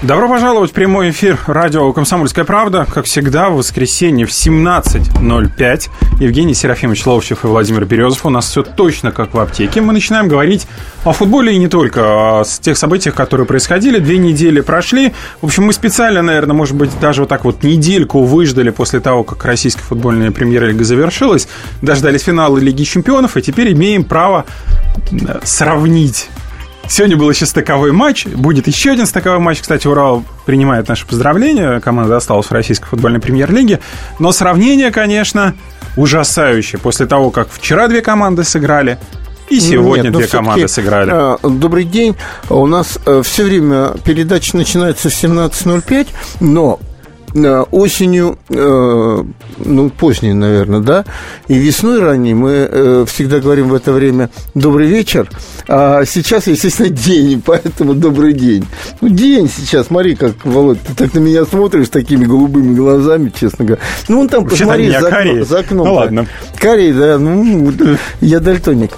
Добро пожаловать в прямой эфир радио «Комсомольская правда». Как всегда, в воскресенье в 17.05 Евгений Серафимович Ловчев и Владимир Березов. У нас все точно как в аптеке. Мы начинаем говорить о футболе и не только, а с тех событиях, которые происходили. Две недели прошли. В общем, мы специально, наверное, может быть, даже вот так вот недельку выждали после того, как российская футбольная премьер-лига завершилась. Дождались финала Лиги чемпионов, и теперь имеем право э, сравнить Сегодня был еще стыковой матч. Будет еще один стыковой матч. Кстати, Урал принимает наши поздравления. Команда осталась в российской футбольной премьер-лиге. Но сравнение, конечно, ужасающее. После того, как вчера две команды сыграли, и сегодня Нет, две команды сыграли. А, добрый день. У нас э, все время передача начинается в 17.05, но Э, осенью, э, ну, поздней, наверное, да, и весной ранней мы э, всегда говорим в это время «добрый вечер», а сейчас, естественно, день, поэтому «добрый день». Ну, день сейчас, смотри, как, Володь, ты так на меня смотришь такими голубыми глазами, честно говоря. Ну, вон там, Вообще посмотри, за, окно, за окном. Ну, ладно. Карий, да, ну, я дальтоник.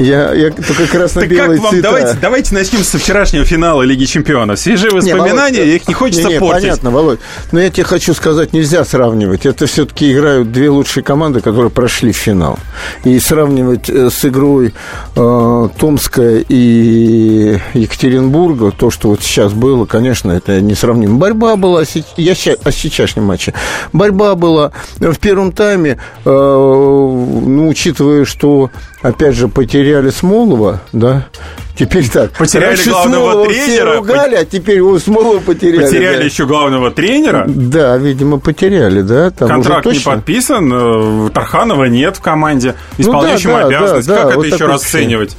Я, я только красно-белые как вам? цвета. Давайте, давайте начнем со вчерашнего финала Лиги Чемпионов. Свежие воспоминания, не, Володь, их не хочется не, не, портить. Понятно, Володь. Но я тебе хочу сказать, нельзя сравнивать. Это все-таки играют две лучшие команды, которые прошли в финал. И сравнивать э, с игрой э, Томска и Екатеринбурга, то, что вот сейчас было, конечно, это несравнимо. Борьба была, я о сейчасшнем матче. Борьба была в первом тайме, э, ну, учитывая, что, опять же, потеряли Смолова, да, Теперь так. Потеряли Раньше главного Смолова тренера. Все ругали, а теперь его Смолова потеряли. Потеряли да. еще главного тренера. Да, видимо, потеряли, да. Там Контракт не подписан, э, Тарханова нет в команде, исполняющему ну, да, обязанность. Да, как да, это вот еще расценивать?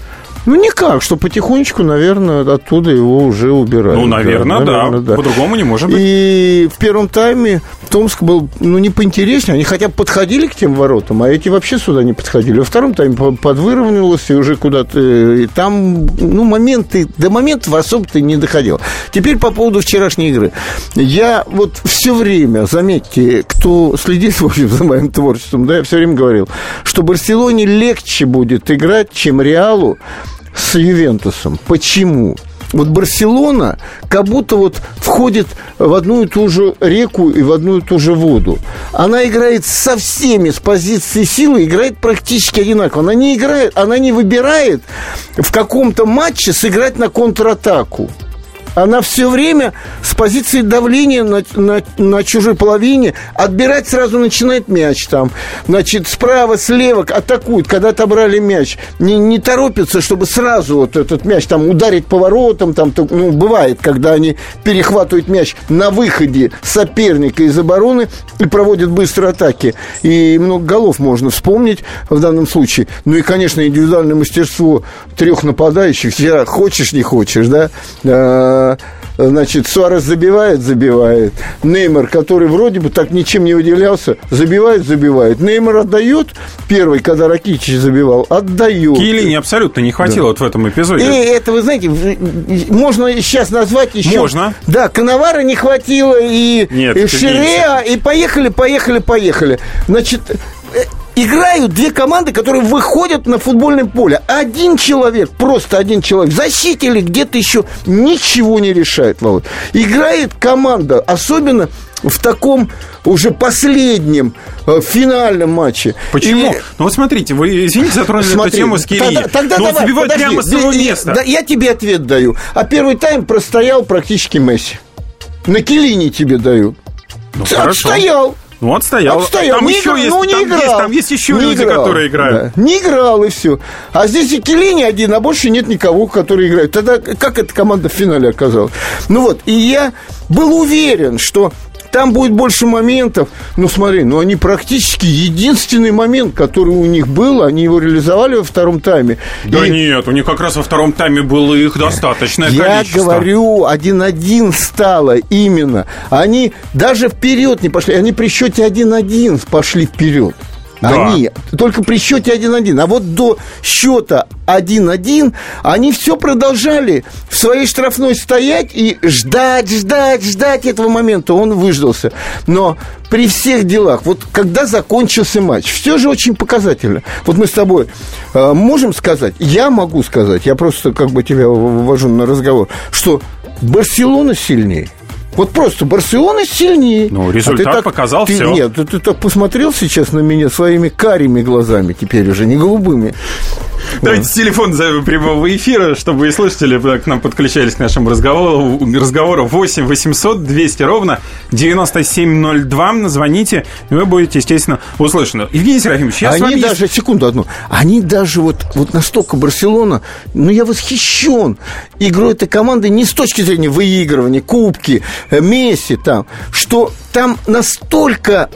Ну, никак, что потихонечку, наверное, оттуда его уже убирают. Ну, наверное, да. Наверное, да. По-другому не может быть. И в первом тайме Томск был, ну, не поинтереснее. Они хотя бы подходили к тем воротам, а эти вообще сюда не подходили. Во втором тайме подвыровнялось и уже куда-то... И там, ну, моменты... До моментов особо-то не доходил. Теперь по поводу вчерашней игры. Я вот все время, заметьте, кто следит, в общем, за моим творчеством, да, я все время говорил, что Барселоне легче будет играть, чем Реалу, с Ювентусом. Почему? Вот Барселона как будто вот входит в одну и ту же реку и в одну и ту же воду. Она играет со всеми с позиции силы, играет практически одинаково. Она не играет, она не выбирает в каком-то матче сыграть на контратаку она все время с позиции давления на, на, на чужой половине отбирать сразу начинает мяч там. Значит, справа, слева атакуют, когда отобрали мяч. Не, не торопятся, чтобы сразу вот этот мяч там ударить поворотом. Там, ну, бывает, когда они перехватывают мяч на выходе соперника из обороны и проводят быстрые атаки. И много голов можно вспомнить в данном случае. Ну и, конечно, индивидуальное мастерство трех нападающих. Хочешь, не хочешь, да? А, значит, Суарес забивает, забивает. Неймар, который вроде бы так ничем не выделялся, забивает, забивает. Неймар отдает первый, когда Ракичич забивал, отдает. Киелини абсолютно не хватило да. вот в этом эпизоде. И это, вы знаете, можно сейчас назвать еще... Можно. Да, Коновара не хватило, и, Нет, и Ширеа, и поехали, поехали, поехали. Значит, играют две команды, которые выходят на футбольное поле. Один человек, просто один человек, защите или где-то еще ничего не решает, Володь. Играет команда, особенно в таком уже последнем э, финальном матче. Почему? И... Ну вот смотрите, вы, извините, затронули Смотри, эту тему с Кирилли. Тогда, тогда Но давай, забивает подожди, прямо с своего места. Да, я тебе ответ даю. А первый тайм простоял практически Месси. На Килине тебе даю. Ну, Отстоял. Ну, отстоял. Отстоял. Там не еще играл, есть, ну, не там играл. есть, там есть еще не люди, играл, которые играют. Да. Не играл, и все. А здесь и Келини один, а больше нет никого, который играет. Тогда как эта команда в финале оказалась? Ну вот, и я был уверен, что там будет больше моментов. Ну, смотри, ну они практически единственный момент, который у них был, они его реализовали во втором тайме. Да и... нет, у них как раз во втором тайме было их достаточное Я количество. Я говорю, один-один стало именно. Они даже вперед не пошли, они при счете один-один пошли вперед. Да. Они только при счете 1-1. А вот до счета 1-1 они все продолжали в своей штрафной стоять и ждать, ждать, ждать этого момента. Он выждался. Но при всех делах, вот когда закончился матч, все же очень показательно. Вот мы с тобой э, можем сказать, я могу сказать, я просто как бы тебя ввожу на разговор, что Барселона сильнее. Вот просто Барселона сильнее. Ну, результат а так, показал ты, все. Нет, ты, ты так посмотрел сейчас на меня своими карими глазами, теперь уже не голубыми. Давайте с телефон прямого эфира, чтобы и слушатели к нам подключались к нашему разговору. разговору 8 800 200 ровно 9702. Звоните, и вы будете, естественно, услышаны. Евгений Серафимович, я они с вами... даже, есть... секунду одну, они даже вот, вот настолько Барселона, ну, я восхищен игрой этой команды не с точки зрения выигрывания, кубки, э, Месси там, что там настолько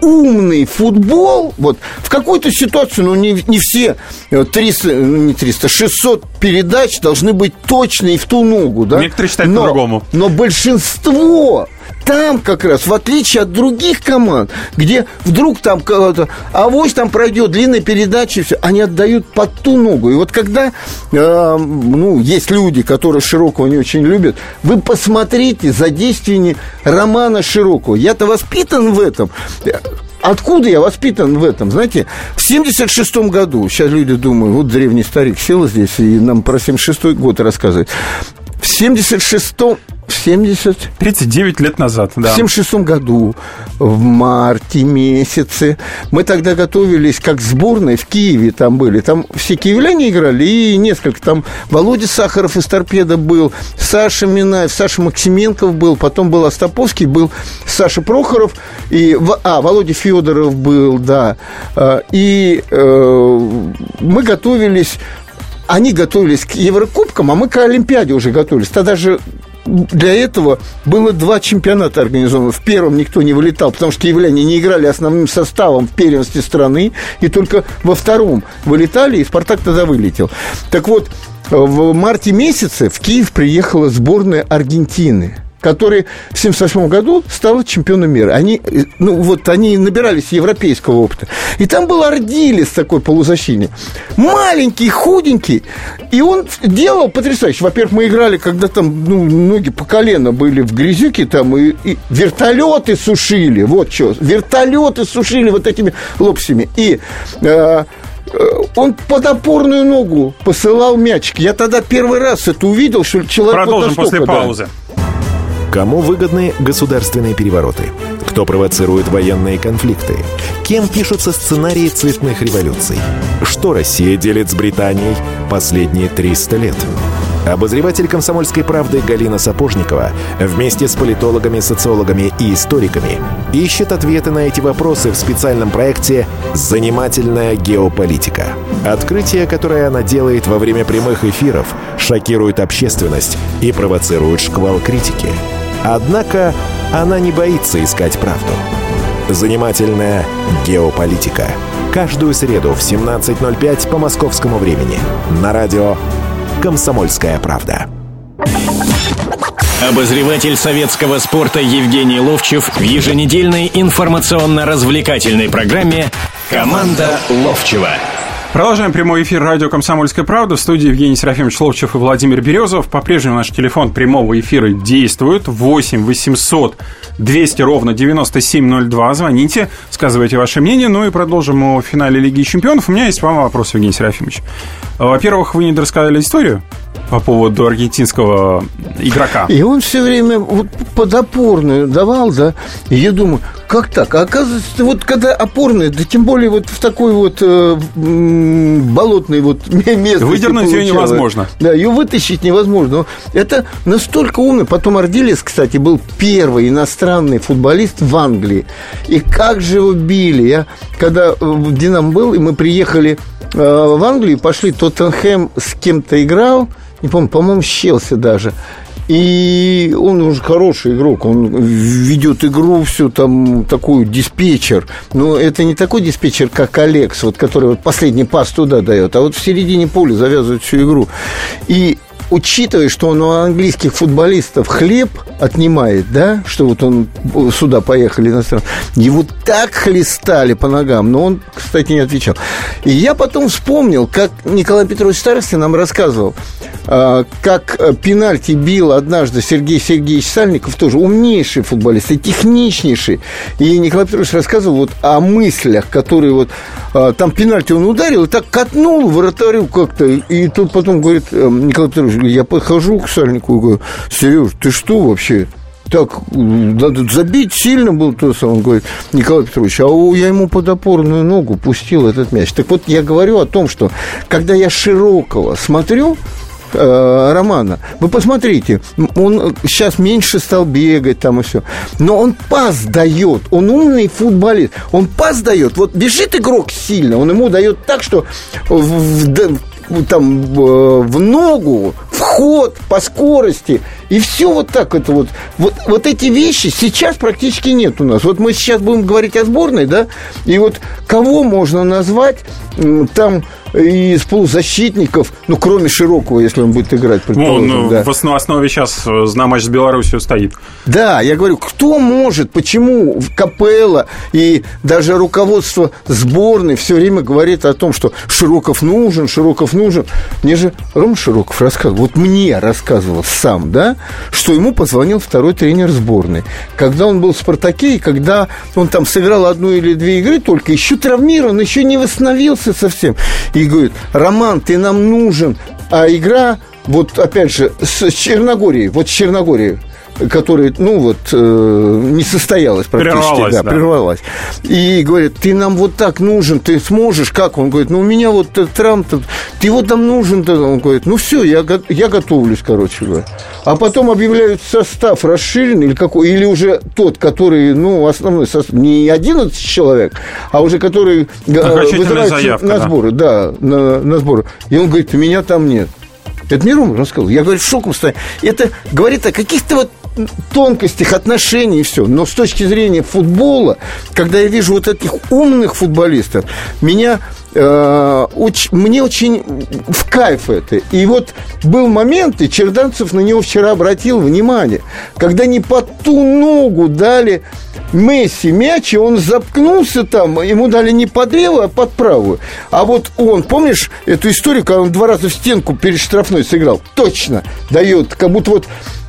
умный футбол, вот в какую-то ситуацию, ну, не, не все 300, э, ну, не 300, 600 передач должны быть точные в ту ногу, да? Некоторые считают по-другому. Но большинство там как раз, в отличие от других команд, где вдруг там кого-то, авось там пройдет длинная передача, и все, они отдают под ту ногу. И вот когда, э, ну, есть люди, которые Широкого не очень любят, вы посмотрите за действиями Романа Широкого. Я-то воспитан в этом. Откуда я воспитан в этом? Знаете, в 76 году, сейчас люди думают, вот древний старик сел здесь и нам про 76 год рассказывает. В 76-м 70... 39 лет назад, да. В 76 году, в марте месяце, мы тогда готовились как сборной в Киеве там были. Там все киевляне играли, и несколько. Там Володя Сахаров из «Торпеда» был, Саша Минаев, Саша Максименков был, потом был Остаповский, был Саша Прохоров, и, а, Володя Федоров был, да. А, и э, мы готовились они готовились к Еврокубкам, а мы к Олимпиаде уже готовились. Тогда же для этого было два чемпионата организованы. В первом никто не вылетал, потому что киевляне не играли основным составом в первенстве страны, и только во втором вылетали, и «Спартак» тогда вылетел. Так вот, в марте месяце в Киев приехала сборная Аргентины – который в 1978 году стал чемпионом мира. Они, ну, вот, они набирались европейского опыта. И там был Ардилис такой полузащитник. Маленький, худенький. И он делал потрясающе. Во-первых, мы играли, когда там ну, ноги по колено были в грязюке, там и, и вертолеты сушили. Вот что. Вертолеты сушили вот этими лопсями. И э, э он под опорную ногу посылал мячик. Я тогда первый раз это увидел, что человек... Продолжим вот после паузы. Да. Кому выгодны государственные перевороты? Кто провоцирует военные конфликты? Кем пишутся сценарии цветных революций? Что Россия делит с Британией последние 300 лет? Обозреватель «Комсомольской правды» Галина Сапожникова вместе с политологами, социологами и историками ищет ответы на эти вопросы в специальном проекте «Занимательная геополитика». Открытие, которое она делает во время прямых эфиров, шокирует общественность и провоцирует шквал критики – Однако она не боится искать правду. Занимательная геополитика. Каждую среду в 17.05 по московскому времени. На радио «Комсомольская правда». Обозреватель советского спорта Евгений Ловчев в еженедельной информационно-развлекательной программе «Команда Ловчева». Продолжаем прямой эфир радио «Комсомольская правда». В студии Евгений Серафимович Ловчев и Владимир Березов. По-прежнему наш телефон прямого эфира действует. 8 800 200 ровно 9702. Звоните, сказывайте ваше мнение. Ну и продолжим о финале Лиги Чемпионов. У меня есть вам вопрос, Евгений Серафимович. Во-первых, вы не рассказали историю по поводу аргентинского игрока. И он все время вот под опорную давал, да. И я думаю, как так? А оказывается, вот когда опорная, да тем более вот в такой вот э, болотной вот местности Выдернуть ее невозможно. Да, ее вытащить невозможно. Но это настолько умно. Потом Ардилис, кстати, был первый иностранный футболист в Англии. И как же его били. Я когда в Динам был, и мы приехали э, в Англию, пошли, Тоттенхэм с кем-то играл, не помню, по-моему, с Челси даже. И он уже хороший игрок, он ведет игру всю там такую диспетчер. Но это не такой диспетчер, как Алекс, вот, который вот последний пас туда дает, а вот в середине поля завязывает всю игру. И учитывая, что он у английских футболистов хлеб отнимает, да, что вот он сюда поехали иностранцы, его так хлестали по ногам, но он, кстати, не отвечал. И я потом вспомнил, как Николай Петрович Старостин нам рассказывал, а, как пенальти бил однажды Сергей Сергеевич Сальников, тоже умнейший футболист и техничнейший. И Николай Петрович рассказывал вот о мыслях, которые вот а, там пенальти он ударил и так катнул вратарю как-то. И тут потом говорит Николай Петрович, я подхожу к Сальнику и говорю, Сереж, ты что вообще? так надо забить сильно был то он говорит, Николай Петрович, а я ему под опорную ногу пустил этот мяч. Так вот, я говорю о том, что когда я широкого смотрю, э, Романа. Вы посмотрите, он сейчас меньше стал бегать там и все. Но он пас дает, он умный футболист. Он пас дает. Вот бежит игрок сильно, он ему дает так, что в, в, там в ногу, вход по скорости. И все вот так это вот. вот. Вот эти вещи сейчас практически нет у нас. Вот мы сейчас будем говорить о сборной, да, и вот кого можно назвать там из полузащитников, ну, кроме Широкого, если он будет играть, предположим. Он да. в основе сейчас на матч с Беларусью стоит. Да, я говорю, кто может, почему Капелла и даже руководство сборной все время говорит о том, что Широков нужен, Широков нужен. Мне же Ром Широков рассказывал, вот мне рассказывал сам, да, что ему позвонил второй тренер сборной. Когда он был в «Спартаке», и когда он там сыграл одну или две игры только, еще травмирован, еще не восстановился совсем. И говорит, Роман, ты нам нужен. А игра, вот опять же, с Черногорией, вот с Черногорией, которая, ну вот, э, не состоялась практически. Прервалась, да, да. прервалась. И говорит, ты нам вот так нужен, ты сможешь, как? Он говорит, ну у меня вот Трамп, ты вот там нужен. Он говорит, ну все, я, я готовлюсь, короче говоря. А потом объявляют состав расширенный или какой, или уже тот, который, ну, основной состав, не 11 человек, а уже который э, вызывает на сборы, да, да на, на сборы. И он говорит, меня там нет. Это мне Рома рассказал. Я, говорю, шоком стою. Это говорит о каких-то вот тонкостях отношений и все. Но с точки зрения футбола, когда я вижу вот этих умных футболистов, меня мне очень в кайф это. И вот был момент, и Черданцев на него вчера обратил внимание, когда не под ту ногу дали Месси мяч, и он запкнулся там, ему дали не под левую, а под правую. А вот он, помнишь эту историю, когда он два раза в стенку перед штрафной сыграл? Точно дает, как будто вот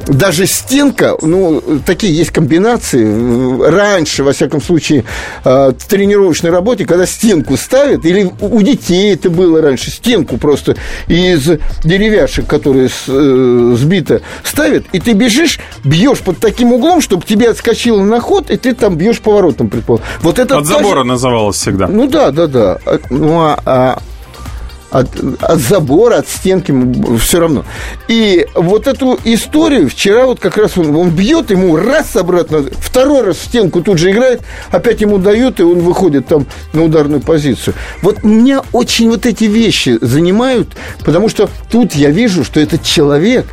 даже стенка, ну, такие есть комбинации. Раньше, во всяком случае, э, в тренировочной работе, когда стенку ставят, или у детей это было раньше, стенку просто из деревяшек, которые э, сбиты, ставят, и ты бежишь, бьешь под таким углом, чтобы тебе отскочило на ход, и ты там бьешь поворотом, предположим. Вот это От забора называлось всегда. Ну да, да, да. А, ну, а, а от, от забора, от стенки, все равно. И вот эту историю вчера вот как раз он, он бьет, ему раз обратно, второй раз в стенку тут же играет, опять ему дают, и он выходит там на ударную позицию. Вот меня очень вот эти вещи занимают, потому что тут я вижу, что этот человек,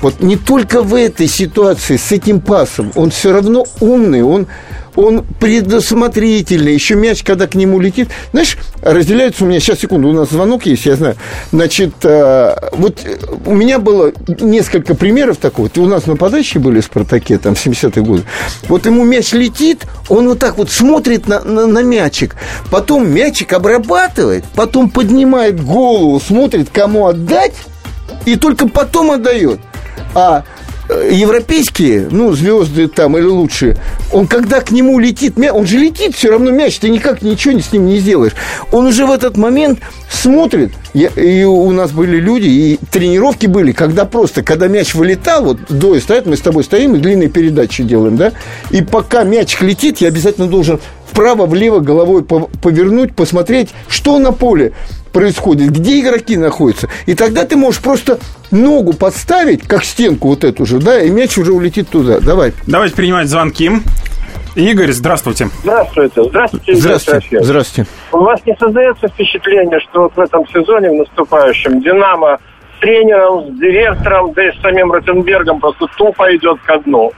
вот не только в этой ситуации с этим пасом, он все равно умный, он он предусмотрительный. Еще мяч, когда к нему летит. Знаешь, разделяются у меня... Сейчас, секунду, у нас звонок есть, я знаю. Значит, э, вот у меня было несколько примеров такого. У нас нападающие были в «Спартаке», там, в 70-е годы. Вот ему мяч летит, он вот так вот смотрит на, на, на мячик. Потом мячик обрабатывает, потом поднимает голову, смотрит, кому отдать, и только потом отдает. А Э, европейские, ну, звезды там или лучшие, он когда к нему летит, он же летит все равно мяч, ты никак ничего с ним не сделаешь. Он уже в этот момент смотрит, и у нас были люди, и тренировки были, когда просто, когда мяч вылетал, вот двое стоят, мы с тобой стоим и длинные передачи делаем, да, и пока мяч летит, я обязательно должен вправо-влево головой повернуть, посмотреть, что на поле происходит, где игроки находятся. И тогда ты можешь просто ногу подставить, как стенку вот эту же, да, и мяч уже улетит туда. Давай. Давайте принимать звонки. Игорь, здравствуйте. Здравствуйте. Здравствуйте. Здравствуйте. Здравствуйте. У вас не создается впечатление, что вот в этом сезоне, в наступающем, «Динамо» тренером, с директором, да и с самим Ротенбергом просто тупо идет ко дну?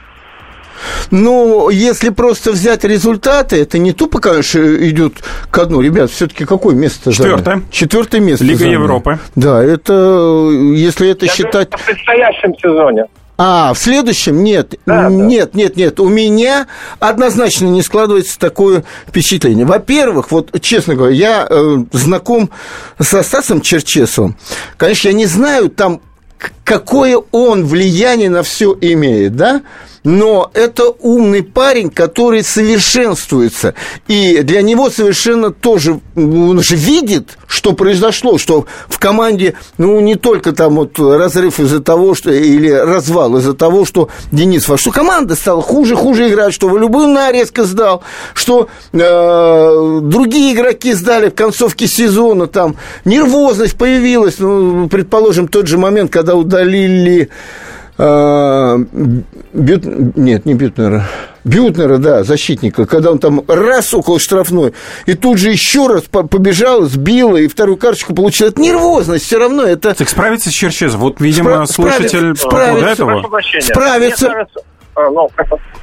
Но если просто взять результаты, это не тупо, конечно, идет ко дну. Ребят, все-таки какое место Четвертое. заняли? Четвертое место. Лига заняли. Европы. Да, это, если это Я считать... говорю, в предстоящем сезоне. А, в следующем? Нет. Да, да. нет, нет, нет. У меня однозначно не складывается такое впечатление. Во-первых, вот, честно говоря, я э, знаком со Стасом Черчесовым. Конечно, я не знаю там, к- какое он влияние на все имеет, да? Но это умный парень, который совершенствуется. И для него совершенно тоже, он же видит, что произошло, что в команде, ну, не только там вот разрыв из-за того, что, или развал из-за того, что Денис что команда стала хуже, хуже играть, что Волюбына резко сдал, что э, другие игроки сдали в концовке сезона, там нервозность появилась, ну, предположим, тот же момент, когда удалили а, Бют... Нет, не Бютнера. Бютнера, да, защитника, когда он там раз около штрафной, и тут же еще раз по- побежал, сбил, и вторую карточку получил. Это нервозность все равно, это Так справиться с Черчезом. Вот, видимо, Спра- слушатель справиться, по поводу этого. Мне кажется, а, ну,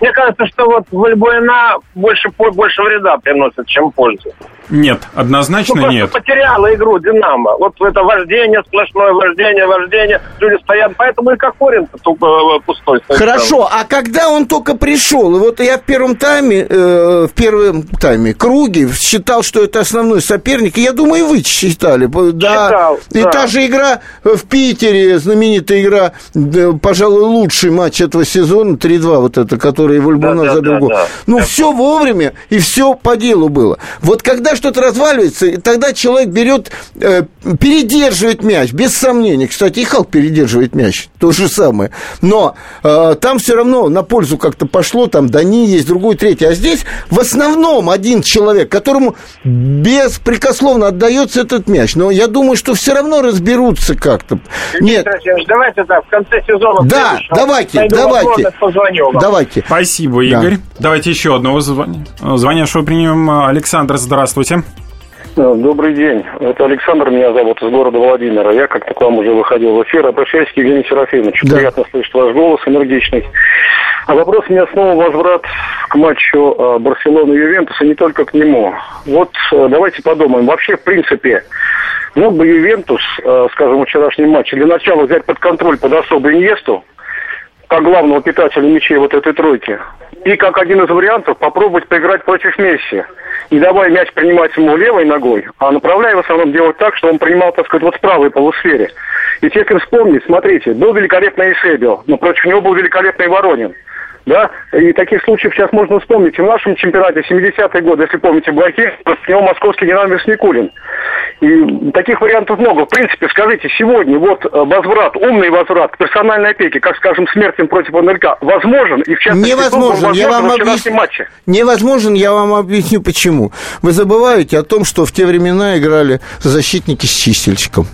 мне кажется, что вот Вальбуэна больше, больше вреда приносит, чем пользы. Нет, Ну, однозначно просто нет. потеряла игру Динамо. Вот это вождение, сплошное вождение, вождение. Люди стоят, поэтому и Кокорин э, пустой. стоит. Хорошо, а когда он только пришел, и вот я в первом тайме, э, в первом тайме круге считал, что это основной соперник, и я думаю, и вы считали. Да, Считал, и да. та же игра в Питере, знаменитая игра, да, пожалуй, лучший матч этого сезона, 3-2 вот это, который Вольбуна Да, да, забил да, да. Ну, все вовремя, и все по делу было. Вот когда что-то разваливается, тогда человек берет, э, передерживает мяч, без сомнений. Кстати, и Халк передерживает мяч, то же самое. Но э, там все равно на пользу как-то пошло, там Дани есть, другой, третий. А здесь в основном один человек, которому беспрекословно отдается этот мяч. Но я думаю, что все равно разберутся как-то. Нет, давайте так, в конце сезона... Да, давайте, давайте. Позвоню вам. давайте. Спасибо, Да. Игорь. Давайте еще одного звон... звонящего примем. Александр, здравствуйте. Добрый день. Это Александр меня зовут из города Владимира. Я как-то к вам уже выходил в эфир. Обращаюсь к Евгению Серафимовичу. Да. Приятно слышать ваш голос энергичный. А вопрос у меня снова возврат к матчу э, Барселоны и Ювентуса, не только к нему. Вот э, давайте подумаем. Вообще, в принципе, мог бы Ювентус, э, скажем, в вчерашнем матче для начала взять под контроль под особо Иньесту, как главного питателя мячей вот этой тройки. И как один из вариантов попробовать поиграть против Месси. Не давая мяч принимать ему левой ногой, а направляя в основном делать так, что он принимал, так сказать, вот в правой полусфере. Ведь если вспомнить, смотрите, был великолепный Эйсебио, но против него был великолепный Воронин. Да, и таких случаев сейчас можно вспомнить. И в нашем чемпионате 70-е годы, если помните, Блохин, против него московский Динамо Никулин. И таких вариантов много. В принципе, скажите, сегодня вот э, возврат, умный возврат к персональной опеке, как, скажем, Смертин против НЛК, возможен? И в частности, Невозможен, я вам объясню. матче. Невозможен, я вам объясню почему. Вы забываете о том, что в те времена играли защитники с чистильщиком.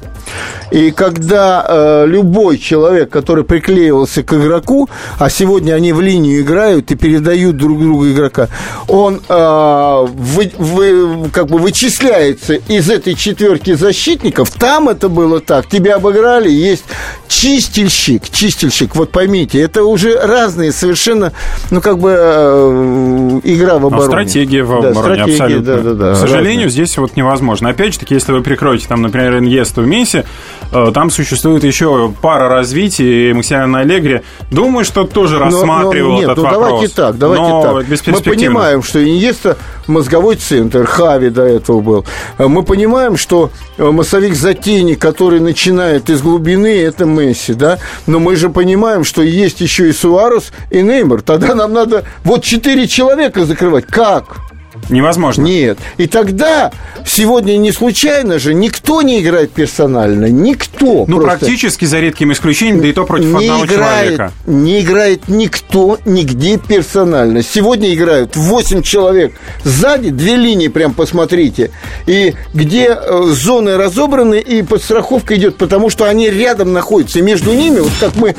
И когда э, любой человек, который приклеивался к игроку, а сегодня они в линию играют и передают друг другу игрока, он э, вы, вы- как бы вычисляется из этой четверки защитников. Там это было так. Тебя обыграли, есть чистильщик. Чистильщик, вот поймите, это уже разные совершенно, ну как бы э, игра в Но обороне. стратегия в Да, обороне, стратегия, абсолютно. да, да, да, К сожалению, разные. здесь вот невозможно. Опять же таки, если вы прикроете там, например, Иньесту в Месси, э, там существует еще пара развитий, и Максимилиан Аллегри, думаю, что тоже Но- но рассматривал нет, этот ну вопрос. давайте так, давайте но так. Мы понимаем, что Иньеста мозговой центр, Хави до этого был. Э, Мы понимаем, что э, массовик Затени, который начинает из глубины, это Месси, да? Но мы же понимаем, что есть еще и Суарес, и Неймар. Тогда нам надо вот четыре человека закрывать. Как? Невозможно. Нет. И тогда сегодня не случайно же никто не играет персонально. Никто. Ну, просто. практически за редким исключением, да и то против не одного играет, человека. Не играет никто нигде персонально. Сегодня играют 8 человек. Сзади две линии, прям посмотрите. И где э, зоны разобраны, и подстраховка идет, потому что они рядом находятся. И между ними, вот как мы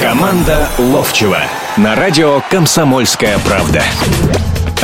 Команда Ловчева на радио «Комсомольская правда».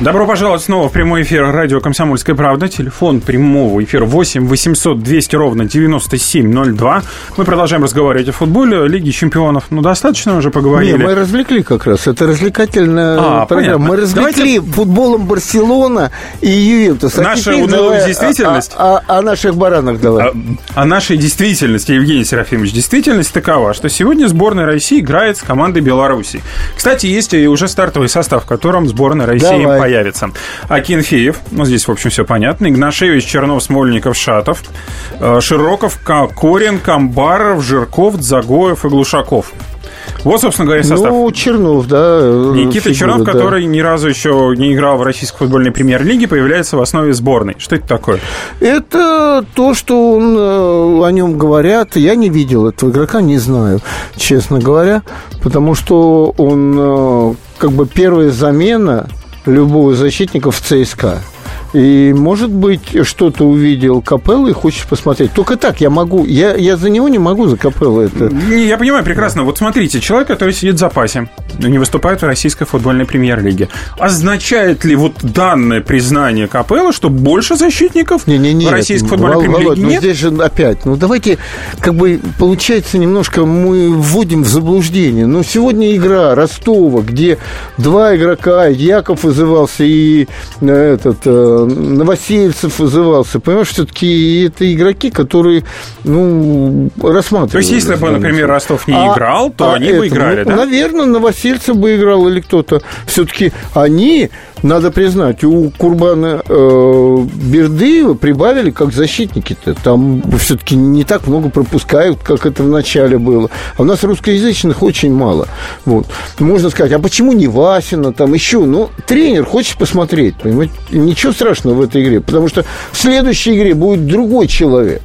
Добро пожаловать снова в прямой эфир радио «Комсомольская правда». Телефон прямого эфира 8 800 200 ровно 9702. Мы продолжаем разговаривать о футболе, Лиге чемпионов. Ну, достаточно уже поговорили. Не, мы развлекли как раз. Это развлекательная А, программа. понятно. Мы развлекли Давайте- футболом Барселона и Ювентус. А Наша унылая давай действительность? О, о- о наших баранах давай. О, о нашей действительности, Евгений Серафимович. Действительность такова, что сегодня сборная России играет с командой Беларуси. Кстати, есть и уже стартовый состав, в котором сборная России Давай. Появится. Акинфеев, ну здесь, в общем, все понятно. Игнашевич, Чернов, Смольников, Шатов. э, Широков, Кокорин, Камбаров, Жирков, Загоев и Глушаков. Вот, собственно говоря, состав. Ну, Чернов, да. э, Никита фигура, Чернов, да. который ни разу еще не играл в российской футбольной премьер-лиге, появляется в основе сборной. Что это такое? Это то, что он, э, о нем говорят. Я не видел этого игрока, не знаю, честно говоря. Потому что он как бы первая замена любого защитника в ЦСКА. И, может быть, что-то увидел Капелло и хочешь посмотреть. Только так я могу. Я, я за него не могу, за Капелло это. Я понимаю прекрасно. Вот смотрите, человек, который сидит в запасе, но не выступает в российской футбольной премьер-лиге. Означает ли вот данное признание Капелла, что больше защитников Не, не, не, в российской футбольной премьер-лиге ну нет? здесь же опять, ну давайте, как бы, получается, немножко мы вводим в заблуждение. Ну, сегодня игра Ростова, где два игрока, Яков вызывался и э, этот э, Новосельцев вызывался. Понимаешь, все-таки это игроки, которые, ну, рассматривают. То есть, если бы, например, Ростов не играл, то они бы играли, да? Наверное, Новосельцев бы играл или кто-то. Все-таки они, надо признать, у Курбана э, Бердыева прибавили как защитники-то. Там все-таки не так много пропускают, как это в начале было. А у нас русскоязычных очень мало. Вот. Можно сказать, а почему не Васина, там еще? Ну, тренер хочет посмотреть, понимаете? Ничего страшного в этой игре, потому что в следующей игре будет другой человек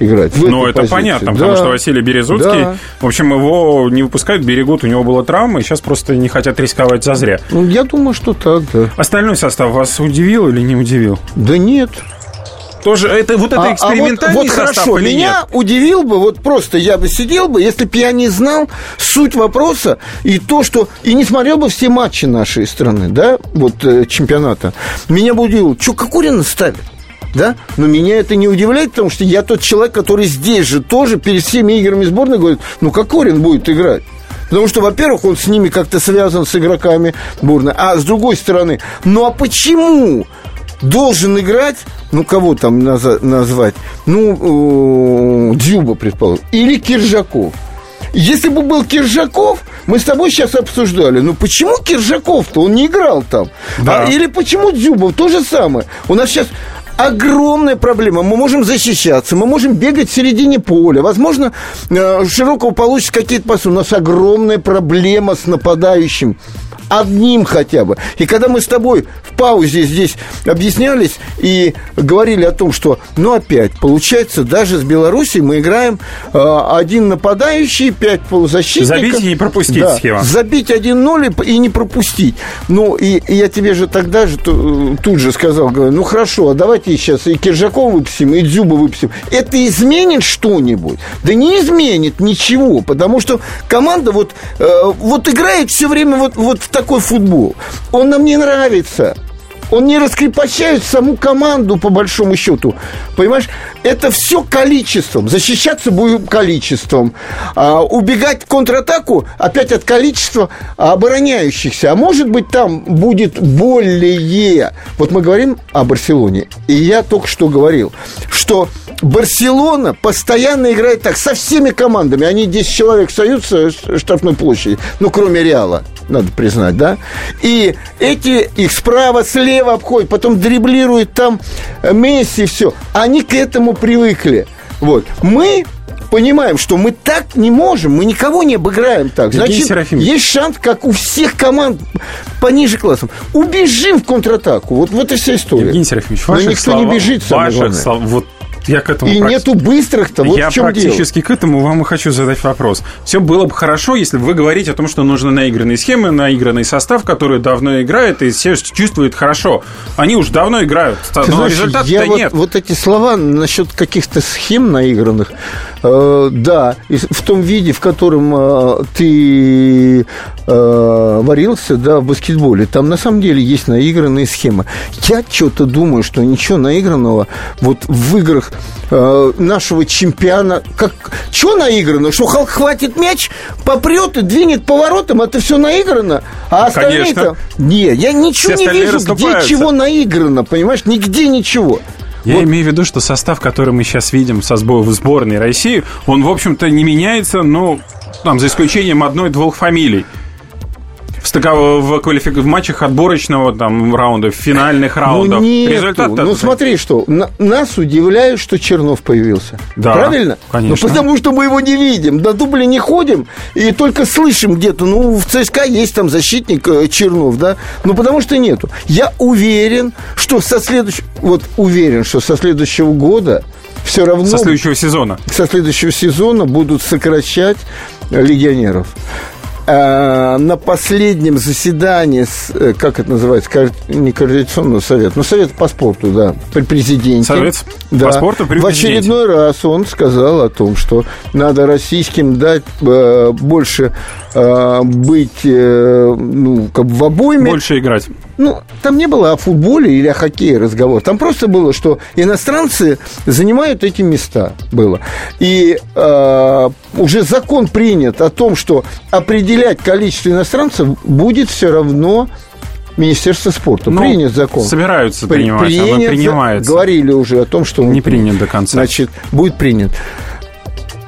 играть. в Ну, это позиции. понятно, потому Да. что Василий Березуцкий, Да. в общем, его не выпускают, берегут, у него была травма, и сейчас просто не хотят рисковать зазря. Ну, я думаю, что так, да. Остальной состав вас удивил или не удивил? Да нет. Тоже это вот это А- а экспериментальный вот, вот состав хорошо, меня нет? удивил бы, вот просто я бы сидел бы, если бы я не знал суть вопроса и то, что... И не смотрел бы все матчи нашей страны, да, вот э, чемпионата. Меня бы удивило, что Кокорина ставит? Да? Но меня это не удивляет, потому что я тот человек, который здесь же тоже перед всеми играми сборной говорит, ну Кокорин будет играть. Потому что, во-первых, он с ними как-то связан с игроками сборной. А с другой стороны, ну а почему должен играть, ну, кого там назвать? Ну, Дзюба, предположим. Или Киржаков. Если бы был Киржаков, мы с тобой сейчас обсуждали, ну почему Киржаков-то, он не играл там? Да. А, или почему Дзюбов, то же самое. У нас сейчас огромная проблема. Мы можем защищаться, мы можем бегать в середине поля. Возможно, э, Широкого получится какие-то пасы. У нас огромная проблема с нападающим. Одним хотя бы. И когда мы с тобой в паузе здесь объяснялись и говорили о том, что, ну, опять, получается, даже с Белоруссией мы играем э, один нападающий, пять полузащитников. Забить и не пропустить Да, схема. Забить 1-0 и, и не пропустить. Ну, и, и я тебе же тогда же ту- тут же сказал, говорю, ну, хорошо, а давайте сейчас и Киржакова выпустим, и Дзюба выпустим. Это изменит что-нибудь? Да не изменит ничего, потому что команда вот, э, вот играет все время вот, вот в такой футбол. Он нам не нравится. Он не раскрепощает саму команду, по большому счету. Понимаешь, это все количеством. Защищаться будем количеством. А, убегать в контратаку опять от количества обороняющихся. А может быть, там будет более. Вот мы говорим о Барселоне. И я только что говорил, что Барселона постоянно играет так со всеми командами. Они 10 человек союза в штрафной площади. Ну, кроме Реала, надо признать, да? И эти их справа, слева обходят, потом дриблируют там Месси, все. Они к этому привыкли. Вот. Мы понимаем, что мы так не можем, мы никого не обыграем так. Значит, есть шанс, как у всех команд пониже классом. Убежим в контратаку. Вот, вот и вся история. Евгений Серафимович, Но ваших никто слова- не бежит, самое ваших главное. слов- вот я к этому И практи- нету быстрых-то, вот я в чем дело. практически к этому вам и хочу задать вопрос. Все было бы хорошо, если бы вы говорите о том, что нужны наигранные схемы, наигранный состав, который давно играет и все чувствует хорошо. Они уж давно играют, но знаешь, результата-то я вот, нет. вот эти слова насчет каких-то схем наигранных, э, да, в том виде, в котором э, ты э, варился, да, в баскетболе, там на самом деле есть наигранные схемы. Я что-то думаю, что ничего наигранного вот в играх э, нашего чемпиона, как, что наиграно? Что Халк хватит мяч, попрет и двинет поворотом, это все наиграно, а остальные-то... Конечно. Не, я ничего не вижу, где чего наиграно, понимаешь? Нигде ничего. Я Вот. имею в виду, что состав, который мы сейчас видим со сбо- в сборной России, он, в общем-то, не меняется, ну, там, за исключением одной-двух фамилий. В, стыка- в, квалифик- в матчах отборочного там, раунда, в финальных раундах. Ну, нету. Результат-то- ну смотри, что на- нас удивляет, что Чернов появился. Да, Правильно? конечно. Ну, потому что мы его не видим. На дубле не ходим и только слышим где-то. Ну, в ЦСКА есть там защитник э, Чернов, да? Ну, потому что нету. Я уверен, что со следующего... Вот уверен, что со следующего года все равно... Со следующего сезона. со следующего сезона будут сокращать легионеров. А, на последнем заседании, с, э, как это называется, не координационный совет, но совет по спорту, да, при президенте. Совет да, по спорту при В президенте. очередной раз он сказал о том, что надо российским дать э, больше э, быть, э, ну, как бы в обойме. Больше играть. Ну, там не было о футболе или о хоккее разговор. Там просто было, что иностранцы занимают эти места. Было. И э, уже закон принят о том, что определять количество иностранцев будет все равно Министерство спорта. Ну, принят закон. собираются При- принимать, оно принят, принимается. Говорили уже о том, что он Не принят до конца. Значит, будет принят.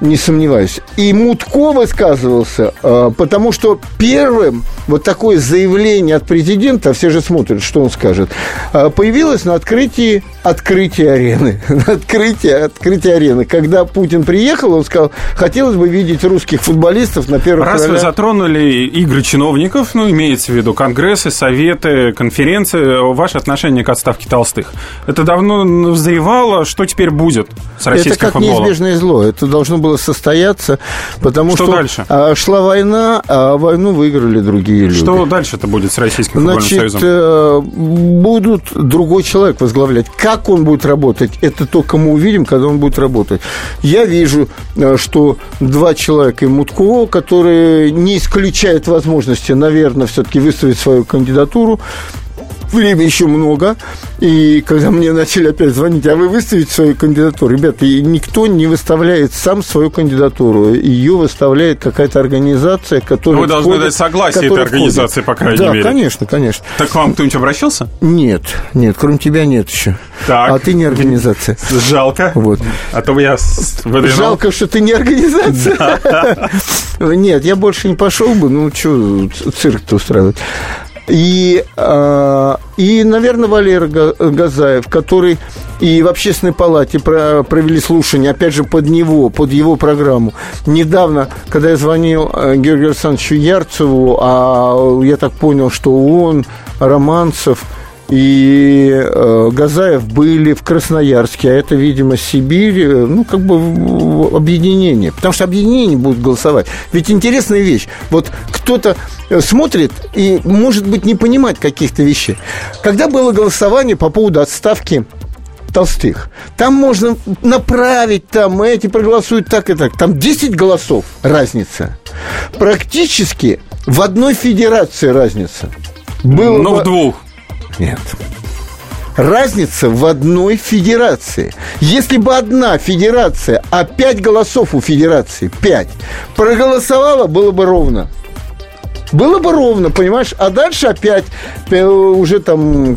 Не сомневаюсь. И Мутко высказывался, э, потому что первым вот такое заявление от президента, все же смотрят, что он скажет, э, появилось на открытии открытия арены. Открытие, открытие арены. Когда Путин приехал, он сказал, хотелось бы видеть русских футболистов на первых Раз вы ролях». затронули игры чиновников, ну, имеется в виду конгрессы, советы, конференции, ваше отношение к отставке толстых. Это давно назревало, что теперь будет с российским Это как футболом? неизбежное зло. Это должно было состояться, потому Что что, дальше? а, шла война, а войну выиграли другие люди. Что дальше-то будет с российским футбольным Значит, союзом? э, будут другой человек возглавлять. Как он будет работать, это только мы увидим, когда он будет работать. Я вижу, э, что два человека и Мутко, которые не исключают возможности, наверное, все-таки выставить свою кандидатуру. Время еще много. И когда мне начали опять звонить, а вы выставите свою кандидатуру? Ребята, никто не выставляет сам свою кандидатуру. Ее выставляет какая-то организация, которая... Ну, вы должны входит- дать согласие этой организации, входит. по крайней да, мере. конечно, конечно. Так к вам кто-нибудь обращался? Нет, нет, кроме тебя нет еще. Так. А ты не организация. Жалко. Вот. А то я выдвинул. Жалко, что ты не организация. Нет, я больше не пошел бы, ну, что цирк-то устраивать. И, а, и, наверное, Валера Га- Газаев, который и в общественной палате про- провели слушание, опять же, под него, под его программу. Недавно, когда я звонил э, Георгию Александровичу Ярцеву, а я так понял, что он, Романцев и э, Газаев были в Красноярске, а это, видимо, Сибирь, э, ну, как бы объединение. Потому что объединение будут голосовать. Ведь интересная вещь. Вот кто-то э, смотрит и, может быть, не понимать каких-то вещей. Когда было голосование по поводу отставки Толстых. Там можно направить, там эти проголосуют так и так. Там 10 голосов разница. Практически в одной федерации разница. Было Ну, бы- в двух. Нет. Разница в одной федерации. Если бы одна федерация, а пять голосов у федерации, пять, проголосовала, было бы ровно. Было бы ровно, понимаешь? А дальше опять э, уже там э,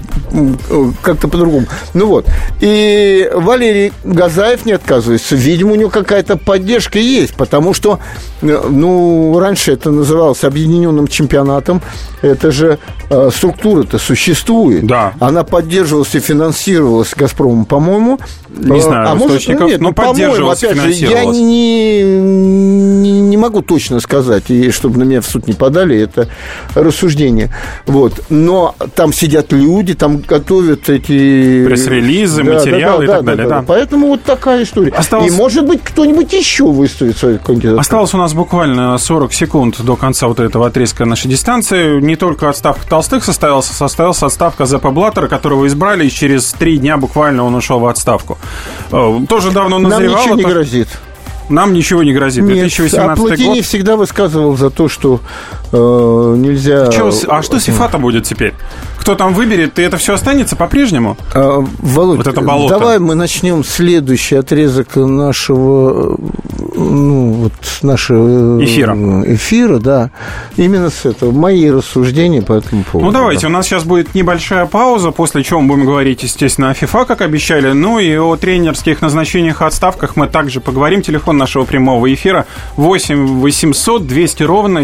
как-то по-другому. Ну вот. И Валерий Газаев не отказывается. Видимо, у него какая-то поддержка есть, потому что, э, ну, раньше это называлось объединенным чемпионатом. Это же э, структура-то существует. Да. Она поддерживалась и финансировалась «Газпромом», по-моему. Не знаю а может, ну, нет, но ну, по-моему, поддерживалась, опять же, я не, не, не могу точно сказать, и чтобы на меня в суд не подали, это рассуждение. Вот. Но там сидят люди, там готовят эти... Пресс-релизы, материалы и так далее, да. Поэтому вот такая история. Осталось- И, может быть, кто-нибудь еще выставит свою кандидатуру. Осталось у нас буквально 40 секунд до конца вот этого отрезка нашей дистанции. Не только отставка Толстых состоялась, состоялась отставка ЗП Блаттера, которого избрали, и через три дня буквально он ушел в отставку. Э, Тоже давно Нам назревало. ничего не грозит. Нам ничего не грозит. Нет, 2018 а Платини год. всегда высказывал за то, что э, нельзя... С- а что с ИФА-то будет теперь? Кто там выберет, и это все останется по-прежнему? А, Володь, Вот это болото. давай мы начнем следующий отрезок нашего, ну, вот нашего э, Эфира. эфира, да, именно с этого. Мои рассуждения по этому поводу. Ну, давайте, у нас сейчас будет небольшая пауза, после чего мы будем говорить, естественно, о ФИФА, как обещали, ну и о тренерских назначениях и отставках мы также поговорим. Телефон нашего прямого эфира 8 800 200 ровно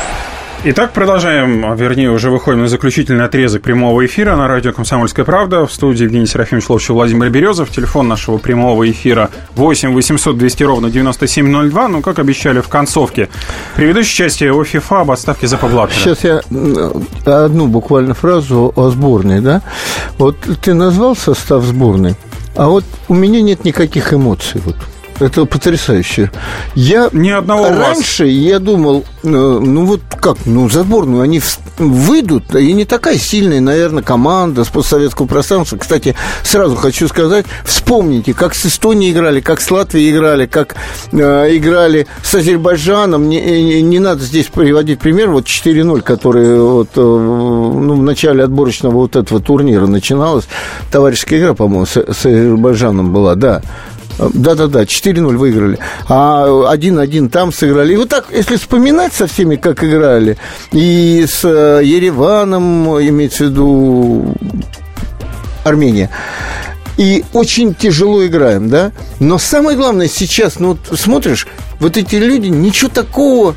Итак, продолжаем, вернее, уже выходим на заключительный отрезок прямого эфира на радио «Комсомольская правда». В студии Евгений Серафимович Ловчев, Владимир Березов. Телефон нашего прямого эфира 8 800 200 ровно 9702. Ну, как обещали в концовке предыдущей части о ФИФА об отставке Запа Блаттера. Сейчас я м, одну буквально фразу о сборной, да. Вот ты назвал состав сборной, а вот у меня нет никаких эмоций. Вот. Это потрясающе. Я Ни одного у вас. раньше я думал, э, ну вот как, ну за сборную они выйдут, и не такая сильная, наверное, команда с постсоветского пространства. Кстати, сразу хочу сказать, вспомните, как с Эстонией играли, как с Латвией играли, как э, играли с Азербайджаном. Не, не- не надо здесь приводить пример, вот 4-0, который вот, э, ну, в начале отборочного вот этого турнира начиналась. Товарищеская игра, по-моему, с, с Азербайджаном была, да. Да-да-да, 4-0 выиграли. А 1-1 там сыграли. И вот так, если вспоминать со всеми, как играли, и с э, Ереваном, имеется в виду Армения, и очень тяжело играем, да? Но самое главное сейчас, ну, вот смотришь, вот эти люди ничего такого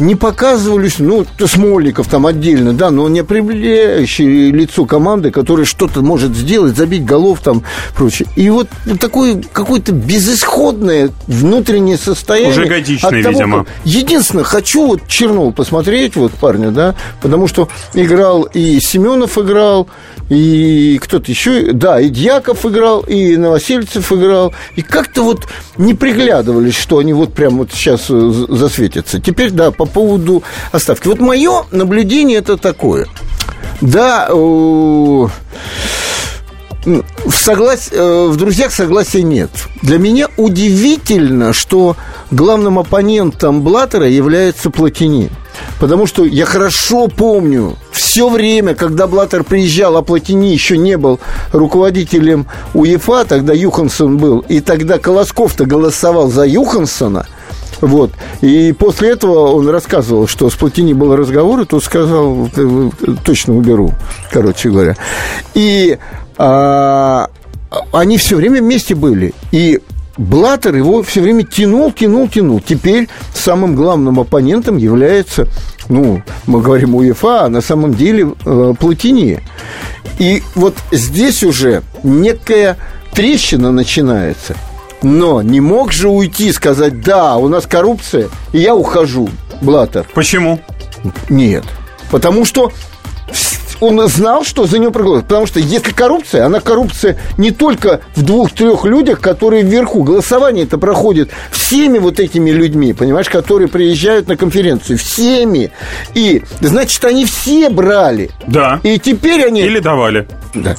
не показывались, ну, Смольников там отдельно, да, но не определяющее лицо команды, которое что-то может сделать, забить голов там, прочее. И вот такое какое-то безысходное внутреннее состояние. Уже годичное, того, видимо. как- Единственное, хочу вот Чернов посмотреть, вот парня, да, потому что играл и Семенов играл, и кто-то еще, да, и Дьяков играл, и Новосельцев играл, и как-то вот не приглядывались, что они вот прям вот сейчас э, засветятся. Теперь, да, по поводу оставки. Вот мое наблюдение это такое. Да, э, в, соглас... э, в друзьях согласия нет. Для меня удивительно, что главным оппонентом Блаттера является Платини. Потому что я хорошо помню все время, когда Блаттер приезжал, а Платини еще не был руководителем УЕФА, тогда Юхансон был, и тогда Колосков-то голосовал за Юхансона – вот. И после этого он рассказывал, что с Платини был разговор, и тот сказал, «Э, точно уберу, короче говоря. И а, они все время вместе были. И Блаттер его все время тянул, тянул, тянул. Теперь самым главным оппонентом является, ну, мы говорим УЕФА, а на самом деле э, Платини. И вот здесь уже некая трещина начинается. Но не мог же уйти и сказать, да, у нас коррупция, и я ухожу, Блаттер. Почему? Нет. Потому что он знал, что за него проголосуют. Потому что если коррупция, она коррупция не только в двух-трех людях, которые вверху. Голосование это проходит всеми вот этими людьми, понимаешь, которые приезжают на конференцию. Всеми. И, значит, они все брали. Да. И теперь они... Или давали. Да.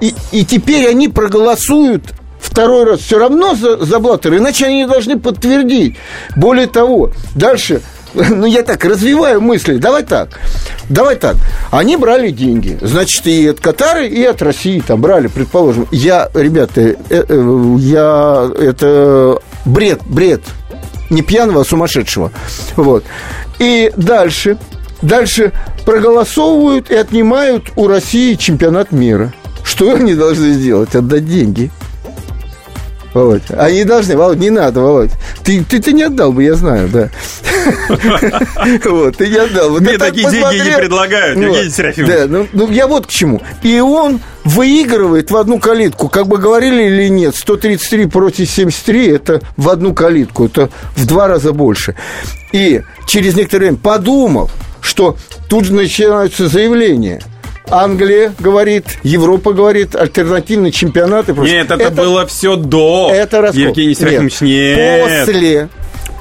И, и теперь они проголосуют второй раз все равно за, за Блаттера, иначе они не должны подтвердить. Более того, дальше ну, я так развиваю мысли. Давай так. Давай так. Они брали деньги. Значит, и от Катара, и от России там брали, предположим. Я, ребята, э, э, я... Это бред, бред. Не пьяного, а сумасшедшего. Вот. И дальше, дальше проголосовывают и отнимают у России чемпионат мира. Что они должны сделать? Отдать деньги. Володь. Они должны, Володь, не надо, Володь. Ты, ты, ты не отдал бы, я знаю, да. Вот, ты не отдал. Мне такие деньги не предлагают, Евгений Серафимович. Да, ну, ну я вот к чему. И он выигрывает в одну калитку. Как бы говорили или нет, 133 против 73 – это в одну калитку. Это в два раза больше. И через некоторое время подумал, что тут же начинаются заявления – Англия говорит, Европа говорит, альтернативный чемпионат и прочее. Нет, это, это было все до. Это раскол. Евгений Серафимович, нет. нет. После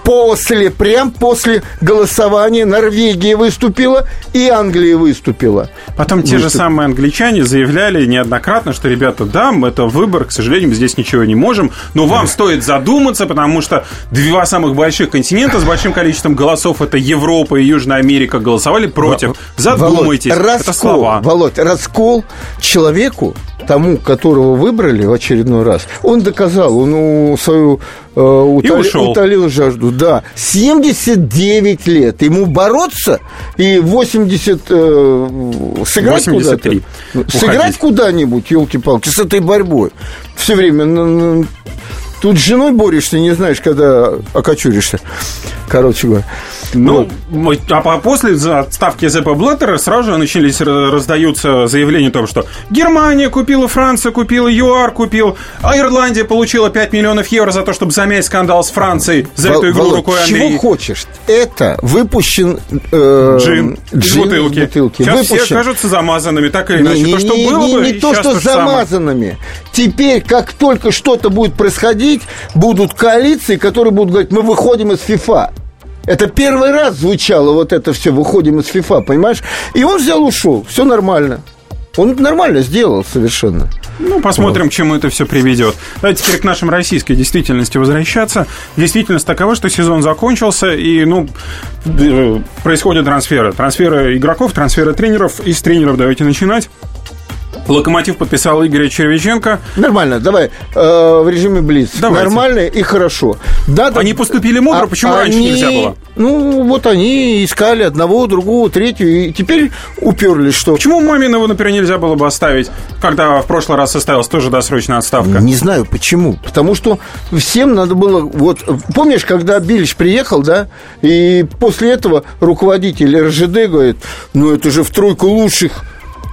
после, прям после голосования Норвегия выступила и Англия выступила. Потом те же самые англичане заявляли неоднократно, что, ребята, да, это выбор, к сожалению, мы здесь ничего не можем, но вам стоит задуматься, потому что два самых больших континента с большим количеством голосов, это Европа и Южная Америка, голосовали против. Задумайтесь. Володь, раскол, это слова. Володь, раскол человеку, тому, которого выбрали в очередной раз, он доказал, он свою э, утоли, утолил жажду. Да, 79 лет. Ему бороться и 80 э, сыграть 83. куда-то. Сыграть куда-нибудь, елки-палки, с этой борьбой. Все время Тут с женой борешься, не знаешь, когда окочуришься. Короче говоря. Ну, вот. а после отставки Зеппа Блаттера сразу же начались раздаются заявления о том, что Германия купила, Франция купила, ЮАР купил, а Ирландия получила 5 миллионов евро за то, чтобы замять скандал с Францией за Вол, эту игру Володь, рукой Андрей. чего хочешь? Это выпущен э, джин, джин бутылки. бутылки. Сейчас выпущен. все кажутся замазанными, так или иначе. Не, то, что не, было не, бы, не то, что то замазанными. Теперь, как только что-то будет происходить, будут коалиции, которые будут говорить, мы выходим из ФИФА. Это первый раз звучало вот это все, выходим из ФИФА, понимаешь? И он взял, ушел, все нормально. Он нормально сделал совершенно. Ну, посмотрим, вот. к чему это все приведет. Давайте теперь к нашей российской действительности возвращаться. Действительность такова, что сезон закончился, и, ну, происходят трансферы. Трансферы игроков, трансферы тренеров. Из тренеров давайте начинать. Локомотив подписал Игоря Червиченко. Нормально, давай. Э, в режиме Блиц. Давайте. Нормально и хорошо. Да, они да, поступили мудро, а, почему они, раньше нельзя было? Ну, вот они искали одного, другого, третьего, и теперь уперлись, что... Почему Маминову, например, нельзя было бы оставить, когда в прошлый раз состоялась тоже досрочная отставка? Не знаю, почему. Потому что всем надо было... Вот, помнишь, когда Билич приехал, да, и после этого руководитель РЖД говорит, ну, это же в тройку лучших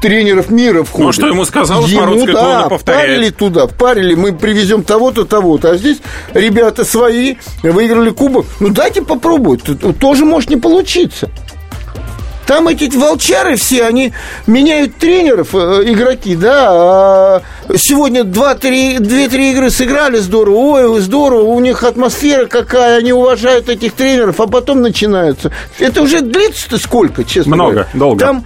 тренеров мира входит. Ну, что ему сказал ему, да, впарили туда, впарили, мы привезем того-то, того-то. А здесь ребята свои выиграли кубок. Ну, дайте попробовать. Тоже может не получиться. Там эти волчары все, они меняют тренеров, э, игроки, да, а сегодня 2-3 игры сыграли здорово, ой, здорово, у них атмосфера какая, они уважают этих тренеров, а потом начинаются. Это уже длится-то сколько, честно Много, говоря. долго. Там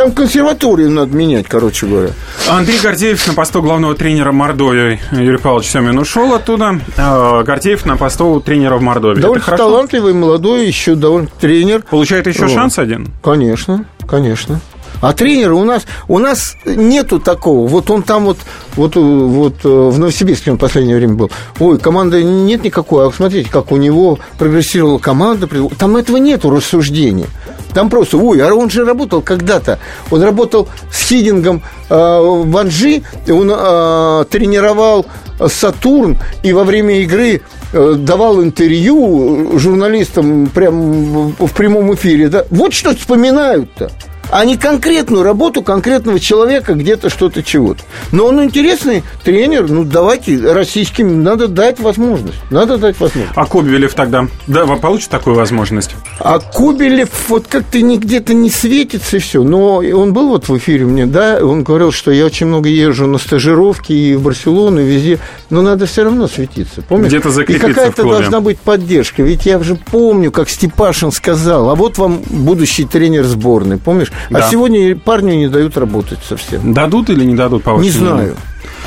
там консерваторию надо менять, короче говоря. Андрей Гордеев на посту главного тренера Мордовии. Юрий Павлович Семин ушел оттуда. А Гордеев на посту тренера в Мордовии. Довольно талантливый, молодой, еще довольно тренер. Получает еще вот. шанс один? Конечно, конечно. А тренера у нас, у нас нету такого. Вот он там вот, вот, вот э, в Новосибирске он в последнее время был. Ой, команды нет никакой. А смотрите, как у него прогрессировала команда. Там этого нету рассуждения. Там просто, ой, а он же работал когда-то. Он работал с Хидингом э, в Анжи, он э, тренировал Сатурн, и во время игры э, давал интервью журналистам прям в прямом эфире. Да? Вот что вспоминают-то. А не конкретную работу конкретного человека где-то что-то чего-то. Но он интересный тренер, ну давайте российским надо дать возможность. Надо дать возможность. А Кобелев тогда, да, вам получит такую возможность? А Кубелев вот как-то где-то не светится и все. Но он был вот в эфире мне, да, он говорил, что я очень много езжу на стажировки и в Барселону, и везде, но надо все равно светиться. Помнишь? Где-то закрепиться И какая-то должна быть поддержка. Ведь я уже помню, как Степашин сказал, а вот вам будущий тренер сборной, помнишь? А Да. А сегодня парню не дают работать совсем. Дадут или не дадут, по Не знаю.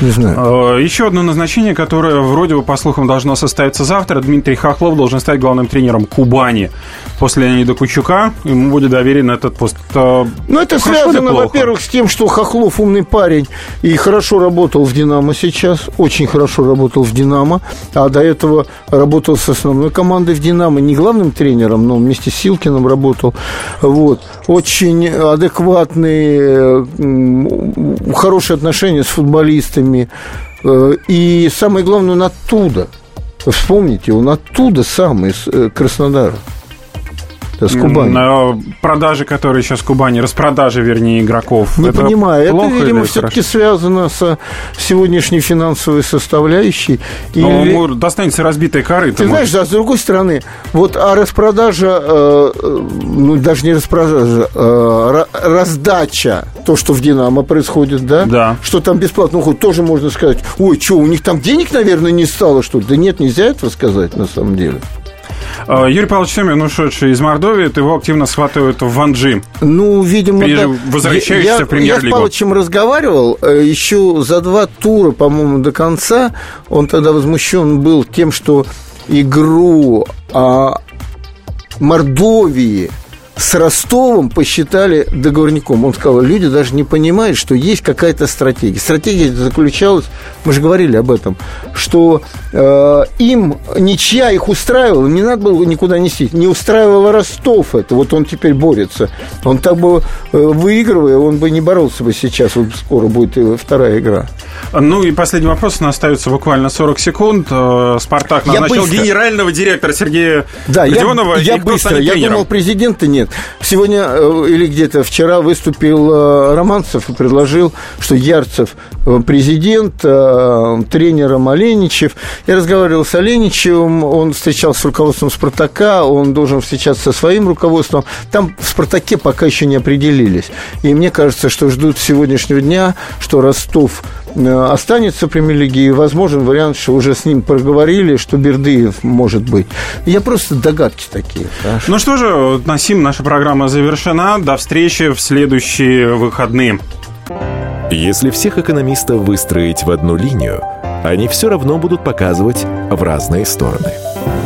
Не знаю. Э, Еще одно назначение, которое вроде бы, по слухам, должно состояться завтра. Дмитрий Хохлов должен стать главным тренером Кубани. После Леонида Кучука ему будет доверен этот пост. Э, Ну, это хорошо связано, во-первых, с тем, что Хохлов умный парень и хорошо работал в «Динамо» сейчас, очень хорошо работал в «Динамо», а до этого работал с основной командой в «Динамо», не главным тренером, но вместе с Силкиным работал. Вот. Очень адекватный, э, хорошие отношения с футболистами. Э, И самое главное, он оттуда. Вспомните, он оттуда сам, из э, Краснодара. С Кубани. э, Продажи, которые сейчас в Кубани, распродажи, вернее, игроков. Не это понимаю. Это, плохо видимо, или все-таки связано с сегоднешней финансовой составляющей. Ну, Или- достанется разбитая корыто. Ты знаешь, да, с другой стороны, вот а распродажа, э, э, ну даже не распродажа, э, ра- раздача, то, что в Динамо происходит, да? Да. Что там бесплатно уходит, тоже можно сказать, ой, что, у них там денег, наверное, не стало, что ли? Да нет, нельзя этого сказать на самом деле. Э, Юрий Павлович Семин, ушедший из Мордовии, его активно схватывают в Ванжи. Ну, видимо, да. возвращающийся я, в Премьер-лигу. Я с Павловичем разговаривал э, еще за два тура, по-моему, до конца. Он тогда возмущен был тем, что игру а, Мордовии с Ростовом посчитали договорником. Он сказал, люди даже не понимают, что есть какая-то стратегия. Стратегия заключалась, мы же говорили об этом, что э, им ничья их устраивала, не надо было никуда нести. Не устраивала Ростов это. Вот он теперь борется. Он так бы э, выигрывая, он бы не боролся бы сейчас. Вот скоро будет вторая игра. Ну и последний вопрос, у нас остается буквально 40 секунд. Э, Спартак Я назначил генерального директора Сергея Да, я, Родионова. я кто быстро. Я думал, президента нет. Сегодня э, или где-то вчера выступил э, Романцев и предложил, что Ярцев э, президент, тренером Оленичев. Я разговаривал с Оленичевым, он встречался с руководством «Спартака», он должен встречаться со своим руководством. Там в «Спартаке» пока еще не определились. И мне кажется, что ждут сегодняшнего дня, что Ростов останется в премьер-лиге, и возможен вариант, что уже с ним проговорили, что Бердыев может быть. Я просто догадки такие. понимаешь? Ну что же, вот, Насим, наша программа завершена. До встречи в следующие выходные. Если всех экономистов выстроить в одну линию, они все равно будут показывать в разные стороны.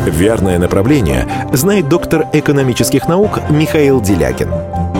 Верное направление знает доктор экономических наук Михаил Делягин.